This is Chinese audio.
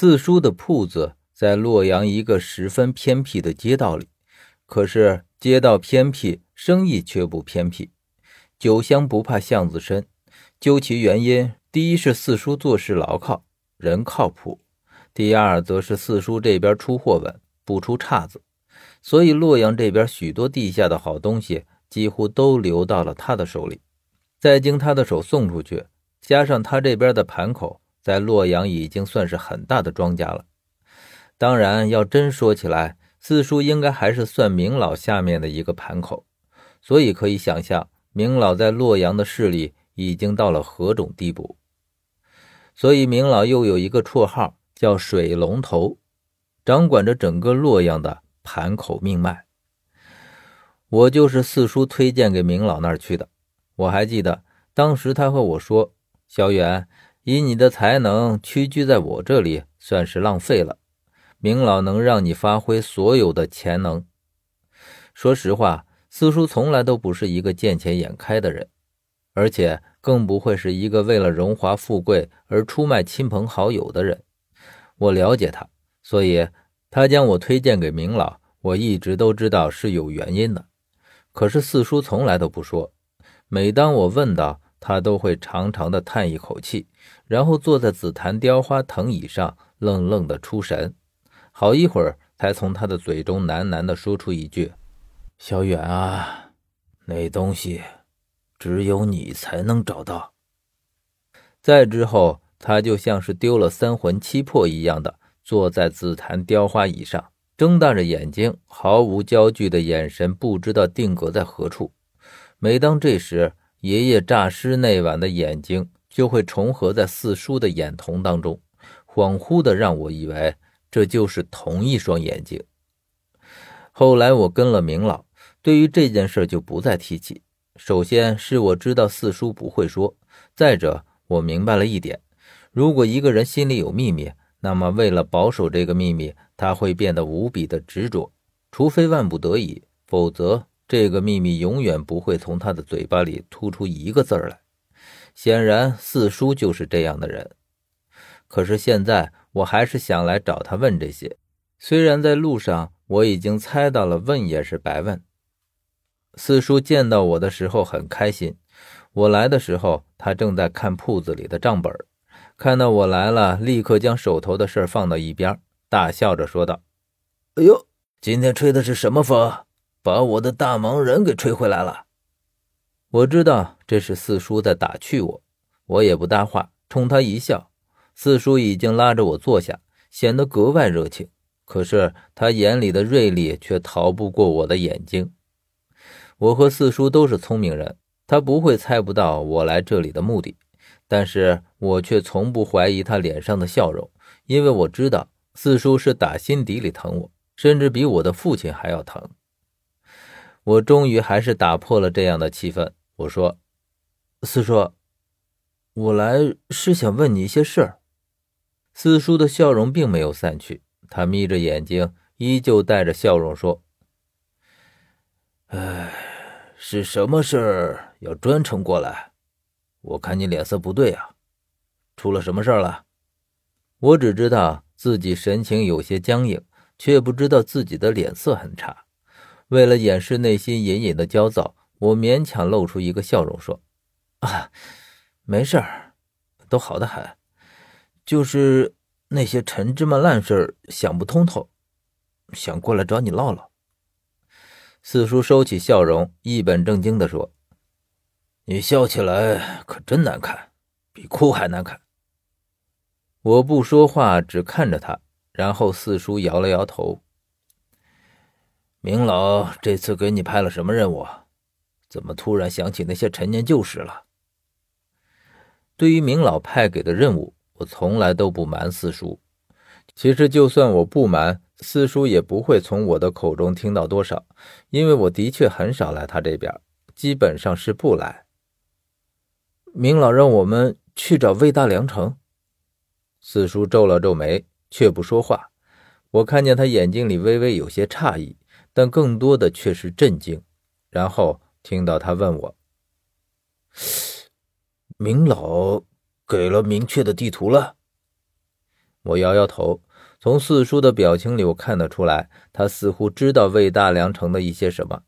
四叔的铺子在洛阳一个十分偏僻的街道里，可是街道偏僻，生意却不偏僻。酒香不怕巷子深，究其原因，第一是四叔做事牢靠，人靠谱；第二则是四叔这边出货稳，不出岔子。所以洛阳这边许多地下的好东西，几乎都流到了他的手里，再经他的手送出去，加上他这边的盘口。在洛阳已经算是很大的庄家了。当然，要真说起来，四叔应该还是算明老下面的一个盘口，所以可以想象，明老在洛阳的势力已经到了何种地步。所以，明老又有一个绰号叫“水龙头”，掌管着整个洛阳的盘口命脉。我就是四叔推荐给明老那儿去的。我还记得当时他和我说：“小远。”以你的才能屈居在我这里，算是浪费了。明老能让你发挥所有的潜能。说实话，四叔从来都不是一个见钱眼开的人，而且更不会是一个为了荣华富贵而出卖亲朋好友的人。我了解他，所以他将我推荐给明老，我一直都知道是有原因的。可是四叔从来都不说。每当我问到，他都会长长的叹一口气，然后坐在紫檀雕花藤椅上，愣愣的出神，好一会儿才从他的嘴中喃喃的说出一句：“小远啊，那东西只有你才能找到。”再之后，他就像是丢了三魂七魄一样的坐在紫檀雕花椅上，睁大着眼睛，毫无焦距的眼神，不知道定格在何处。每当这时，爷爷诈尸那晚的眼睛就会重合在四叔的眼瞳当中，恍惚的让我以为这就是同一双眼睛。后来我跟了明老，对于这件事就不再提起。首先是我知道四叔不会说，再者我明白了一点：如果一个人心里有秘密，那么为了保守这个秘密，他会变得无比的执着，除非万不得已，否则。这个秘密永远不会从他的嘴巴里吐出一个字来。显然，四叔就是这样的人。可是现在，我还是想来找他问这些。虽然在路上我已经猜到了，问也是白问。四叔见到我的时候很开心。我来的时候，他正在看铺子里的账本，看到我来了，立刻将手头的事放到一边，大笑着说道：“哎呦，今天吹的是什么风？”把我的大忙人给吹回来了。我知道这是四叔在打趣我，我也不搭话，冲他一笑。四叔已经拉着我坐下，显得格外热情。可是他眼里的锐利却逃不过我的眼睛。我和四叔都是聪明人，他不会猜不到我来这里的目的。但是我却从不怀疑他脸上的笑容，因为我知道四叔是打心底里疼我，甚至比我的父亲还要疼。我终于还是打破了这样的气氛。我说：“四叔，我来是想问你一些事儿。”四叔的笑容并没有散去，他眯着眼睛，依旧带着笑容说：“哎，是什么事儿要专程过来？我看你脸色不对啊，出了什么事儿了？”我只知道自己神情有些僵硬，却不知道自己的脸色很差。为了掩饰内心隐隐的焦躁，我勉强露出一个笑容，说：“啊，没事儿，都好的很，就是那些陈芝麻烂事儿想不通透，想过来找你唠唠。”四叔收起笑容，一本正经地说：“你笑起来可真难看，比哭还难看。”我不说话，只看着他，然后四叔摇了摇头。明老这次给你派了什么任务？怎么突然想起那些陈年旧事了？对于明老派给的任务，我从来都不瞒四叔。其实，就算我不瞒，四叔也不会从我的口中听到多少，因为我的确很少来他这边，基本上是不来。明老让我们去找魏大良城。四叔皱了皱眉，却不说话。我看见他眼睛里微微有些诧异。但更多的却是震惊，然后听到他问我：“明老给了明确的地图了？”我摇摇头。从四叔的表情里，我看得出来，他似乎知道魏大良城的一些什么。